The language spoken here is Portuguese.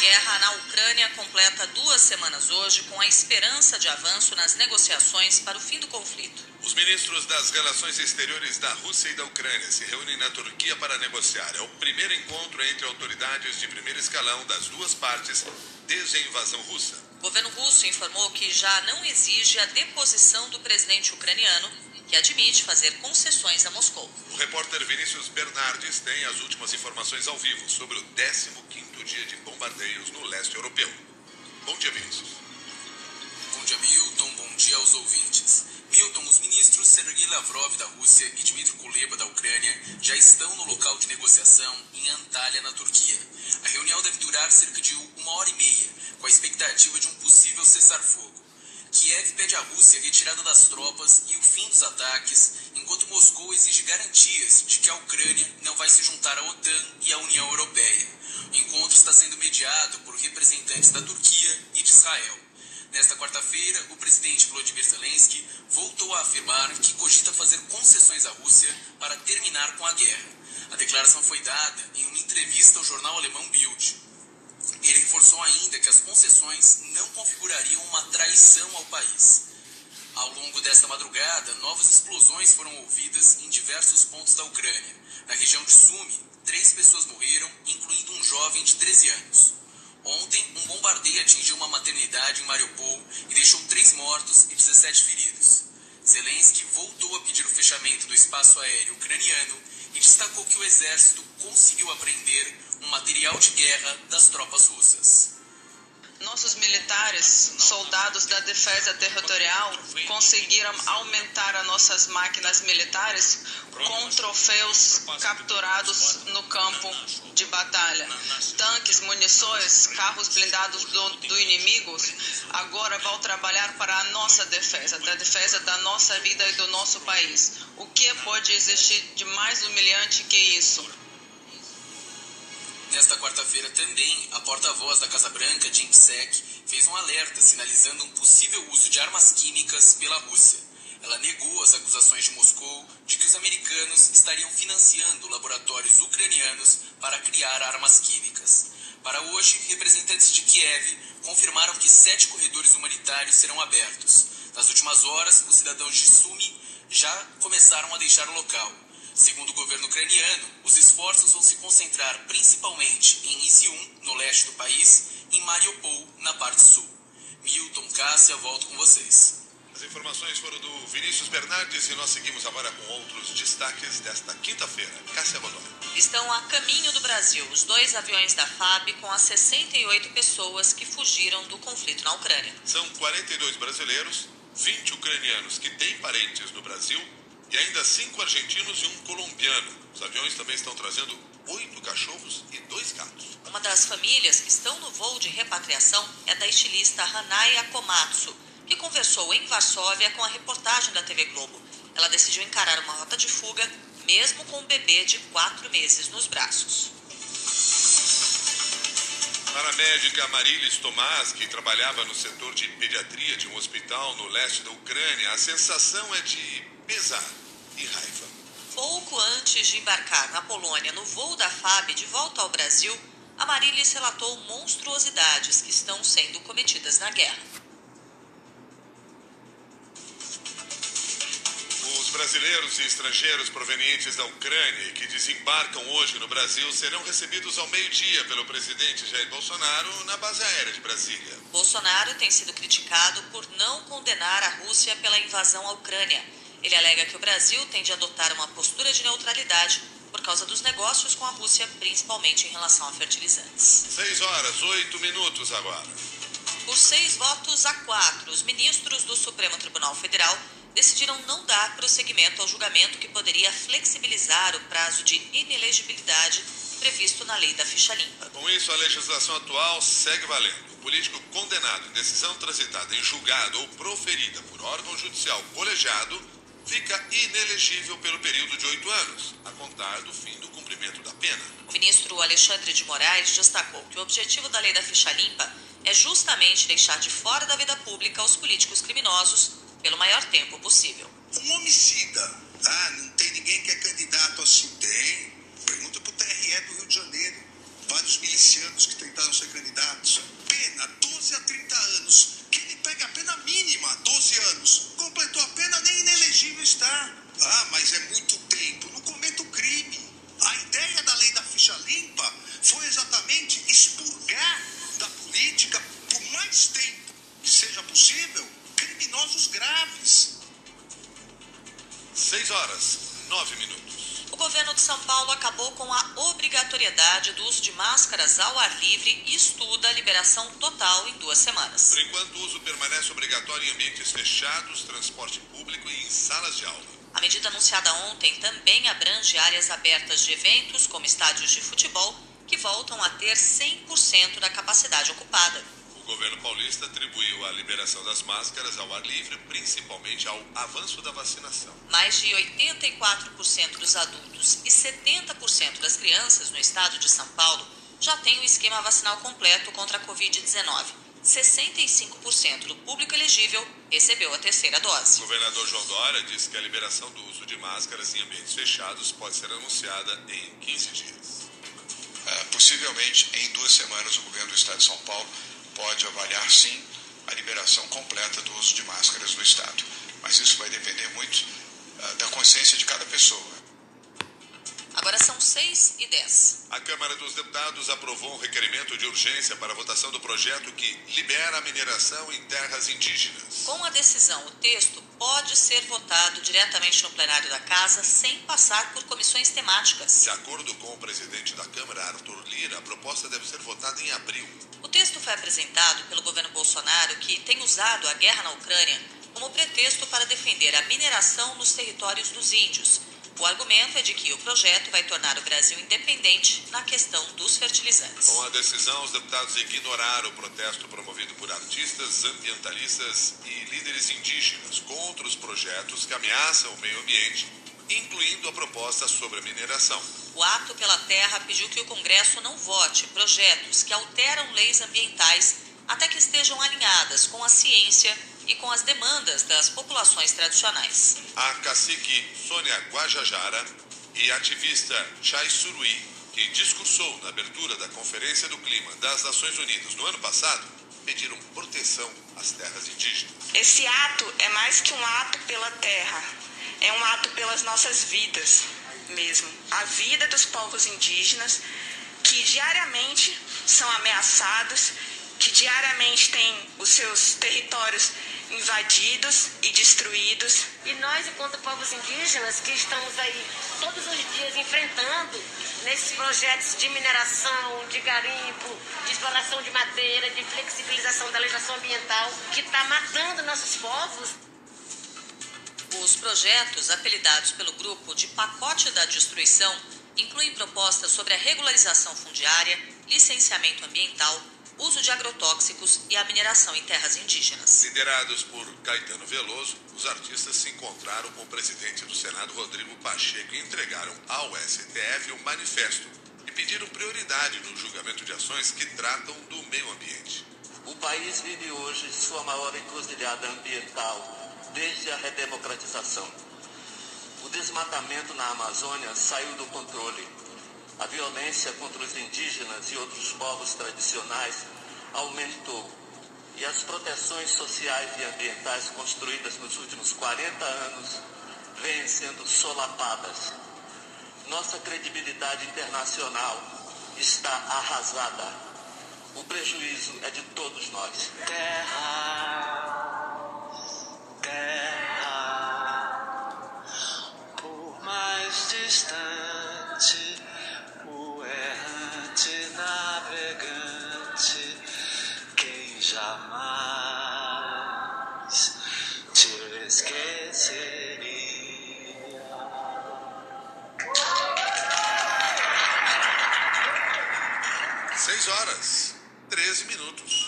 guerra na Ucrânia completa duas semanas hoje com a esperança de avanço nas negociações para o fim do conflito. Os ministros das Relações Exteriores da Rússia e da Ucrânia se reúnem na Turquia para negociar. É o primeiro encontro entre autoridades de primeiro escalão das duas partes desde a invasão russa. O governo russo informou que já não exige a deposição do presidente ucraniano, que admite fazer concessões a Moscou. O repórter Vinícius Bernardes tem as últimas informações ao vivo sobre o 15º dia de bombardeios no leste europeu. Bom dia, Vinícius. Bom dia, Milton. Bom dia aos ouvintes. Milton, os ministros Sergei Lavrov da Rússia e Dmitry Kuleba da Ucrânia já estão no local de negociação em Antalya, na Turquia. A reunião deve durar cerca de uma hora e meia, com a expectativa de um possível cessar-fogo. Kiev pede à Rússia retirada das tropas e o fim dos ataques, enquanto Moscou exige garantias de que a Ucrânia não vai se juntar à OTAN e à União Europeia. O encontro está sendo mediado por representantes da Turquia e de Israel. Nesta quarta-feira, o presidente Volodymyr Zelensky voltou a afirmar que cogita fazer concessões à Rússia para terminar com a guerra. A declaração foi dada em uma entrevista ao jornal alemão Bild. Ele reforçou ainda que as concessões não configurariam uma traição ao país. Ao longo desta madrugada, novas explosões foram ouvidas em diversos pontos da Ucrânia. Na região de Sumy, três pessoas morreram, incluindo um jovem de 13 anos. Ontem, um bombardeio atingiu uma maternidade em Mariupol e deixou três mortos e 17 feridos. Zelensky voltou a pedir o fechamento do espaço aéreo ucraniano e destacou que o exército conseguiu apreender um material de guerra das tropas russas. Nossos militares, soldados da defesa territorial, conseguiram aumentar as nossas máquinas militares com troféus capturados no campo de batalha. Tanques, munições, carros blindados do, do inimigo agora vão trabalhar para a nossa defesa, da defesa da nossa vida e do nosso país. O que pode existir de mais humilhante que isso? Nesta quarta-feira também, a porta-voz da Casa Branca, Jim Psaki, fez um alerta sinalizando um possível uso de armas químicas pela Rússia. Ela negou as acusações de Moscou de que os americanos estariam financiando laboratórios ucranianos para criar armas químicas. Para hoje, representantes de Kiev confirmaram que sete corredores humanitários serão abertos. Nas últimas horas, os cidadãos de Sumy já começaram a deixar o local. Segundo o governo ucraniano, os esforços vão se concentrar principalmente em Izium, no leste do país, e em Mariupol, na parte sul. Milton, Cássia, volto com vocês. As informações foram do Vinícius Bernardes e nós seguimos agora com outros destaques desta quinta-feira. Cássia Godoy. Estão a caminho do Brasil os dois aviões da FAB com as 68 pessoas que fugiram do conflito na Ucrânia. São 42 brasileiros, 20 ucranianos que têm parentes no Brasil e ainda cinco argentinos e um colombiano. Os aviões também estão trazendo oito cachorros e dois gatos. Uma das famílias que estão no voo de repatriação é da estilista Hanaya Komatsu, que conversou em Varsóvia com a reportagem da TV Globo. Ela decidiu encarar uma rota de fuga, mesmo com um bebê de quatro meses nos braços. Para a médica Marilis Tomás, que trabalhava no setor de pediatria de um hospital no leste da Ucrânia, a sensação é de pesar e raiva. Pouco antes de embarcar na Polônia no voo da FAB de volta ao Brasil, a Marilis relatou monstruosidades que estão sendo cometidas na guerra. Os brasileiros e estrangeiros provenientes da Ucrânia e que desembarcam hoje no Brasil serão recebidos ao meio-dia pelo presidente Jair Bolsonaro na base aérea de Brasília. Bolsonaro tem sido criticado por não condenar a Rússia pela invasão à Ucrânia. Ele alega que o Brasil tem de adotar uma postura de neutralidade por causa dos negócios com a Rússia, principalmente em relação a fertilizantes. Seis horas, oito minutos agora. Por seis votos a quatro, os ministros do Supremo Tribunal Federal decidiram não dar prosseguimento ao julgamento que poderia flexibilizar o prazo de inelegibilidade previsto na lei da ficha limpa. Com isso, a legislação atual segue valendo. O político condenado em decisão transitada em julgado ou proferida por órgão judicial colegiado fica inelegível pelo período de oito anos, a contar do fim do cumprimento da pena. O ministro Alexandre de Moraes destacou que o objetivo da lei da ficha limpa é justamente deixar de fora da vida pública os políticos criminosos pelo maior tempo possível. Um homicida, ah, não tem ninguém que é candidato assim? Tem. Pergunta pro TRE do Rio de Janeiro. Vários milicianos que tentaram ser candidatos. 12 a 30 anos, 6 horas, 9 minutos. O governo de São Paulo acabou com a obrigatoriedade do uso de máscaras ao ar livre e estuda a liberação total em duas semanas. Por enquanto, o uso permanece obrigatório em ambientes fechados, transporte público e em salas de aula. A medida anunciada ontem também abrange áreas abertas de eventos, como estádios de futebol, que voltam a ter 100% da capacidade ocupada. O governo paulista atribuiu a liberação das máscaras ao ar livre principalmente ao avanço da vacinação. Mais de 84% dos adultos e 70% das crianças no estado de São Paulo já têm o esquema vacinal completo contra a Covid-19. 65% do público elegível recebeu a terceira dose. O governador João Dória disse que a liberação do uso de máscaras em ambientes fechados pode ser anunciada em 15 dias. Uh, possivelmente, em duas semanas, o governo do estado de São Paulo pode avaliar sim a liberação completa do uso de máscaras no Estado. Mas isso vai depender muito uh, da consciência de cada pessoa. Agora são 6 e 10. A Câmara dos Deputados aprovou um requerimento de urgência para a votação do projeto que libera a mineração em terras indígenas. Com a decisão, o texto pode ser votado diretamente no plenário da Casa sem passar por comissões temáticas. De acordo com o presidente da Câmara, Arthur Lira, a proposta deve ser votada em abril. O texto foi apresentado pelo governo Bolsonaro, que tem usado a guerra na Ucrânia como pretexto para defender a mineração nos territórios dos índios. O argumento é de que o projeto vai tornar o Brasil independente na questão dos fertilizantes. Com a decisão, os deputados ignoraram o protesto promovido por artistas, ambientalistas e líderes indígenas contra os projetos que ameaçam o meio ambiente, incluindo a proposta sobre a mineração. O Ato pela Terra pediu que o Congresso não vote projetos que alteram leis ambientais até que estejam alinhadas com a ciência e com as demandas das populações tradicionais. A cacique Sônia Guajajara e a ativista Chai Surui, que discursou na abertura da Conferência do Clima das Nações Unidas no ano passado, pediram proteção às terras indígenas. Esse ato é mais que um ato pela terra, é um ato pelas nossas vidas mesmo. A vida dos povos indígenas que diariamente são ameaçados, que diariamente têm os seus territórios invadidos e destruídos. E nós, enquanto povos indígenas, que estamos aí todos os dias enfrentando nesses projetos de mineração, de garimpo, de exploração de madeira, de flexibilização da legislação ambiental, que está matando nossos povos. Os projetos, apelidados pelo grupo de Pacote da Destruição, incluem propostas sobre a regularização fundiária, licenciamento ambiental, uso de agrotóxicos e a mineração em terras indígenas. Liderados por Caetano Veloso, os artistas se encontraram com o presidente do Senado, Rodrigo Pacheco, e entregaram ao STF um manifesto e pediram prioridade no julgamento de ações que tratam do meio ambiente. O país vive hoje sua maior encruzilhada ambiental desde a redemocratização. O desmatamento na Amazônia saiu do controle. A violência contra os indígenas e outros povos tradicionais aumentou. E as proteções sociais e ambientais construídas nos últimos 40 anos vêm sendo solapadas. Nossa credibilidade internacional está arrasada. O prejuízo é de todos nós. Terra, terra, por mais distante, 6 horas, 13 minutos.